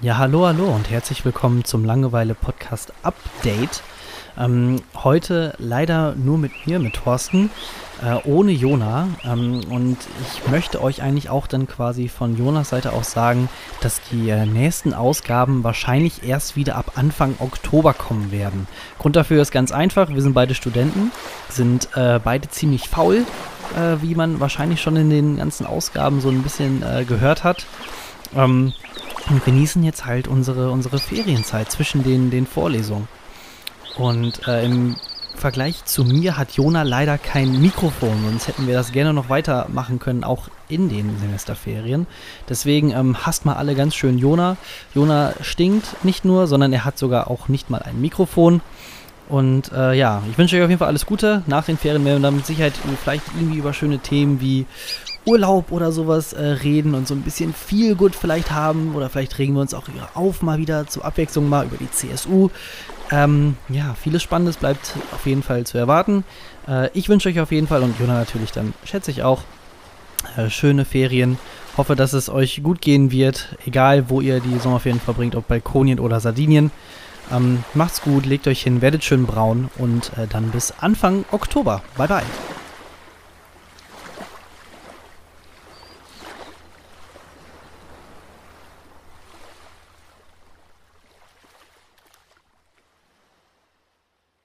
Ja, hallo, hallo und herzlich willkommen zum Langeweile Podcast Update. Ähm, heute leider nur mit mir, mit Thorsten, äh, ohne Jona. Ähm, und ich möchte euch eigentlich auch dann quasi von Jonas Seite aus sagen, dass die äh, nächsten Ausgaben wahrscheinlich erst wieder ab Anfang Oktober kommen werden. Grund dafür ist ganz einfach, wir sind beide Studenten, sind äh, beide ziemlich faul, äh, wie man wahrscheinlich schon in den ganzen Ausgaben so ein bisschen äh, gehört hat. Ähm, und genießen jetzt halt unsere, unsere Ferienzeit zwischen den, den Vorlesungen. Und äh, im Vergleich zu mir hat Jona leider kein Mikrofon, sonst hätten wir das gerne noch weitermachen können, auch in den Semesterferien. Deswegen ähm, hasst mal alle ganz schön Jona. Jona stinkt nicht nur, sondern er hat sogar auch nicht mal ein Mikrofon. Und äh, ja, ich wünsche euch auf jeden Fall alles Gute. Nach den Ferien werden wir dann mit Sicherheit vielleicht irgendwie über schöne Themen wie Urlaub oder sowas äh, reden und so ein bisschen viel gut vielleicht haben. Oder vielleicht regen wir uns auch auf mal wieder zur Abwechslung mal über die CSU. Ähm, ja, vieles Spannendes bleibt auf jeden Fall zu erwarten. Äh, ich wünsche euch auf jeden Fall und Jona natürlich dann, schätze ich auch, äh, schöne Ferien. Hoffe, dass es euch gut gehen wird, egal wo ihr die Sommerferien verbringt, ob Balkonien oder Sardinien. Ähm, macht's gut, legt euch hin, werdet schön braun und äh, dann bis Anfang Oktober. Bye bye.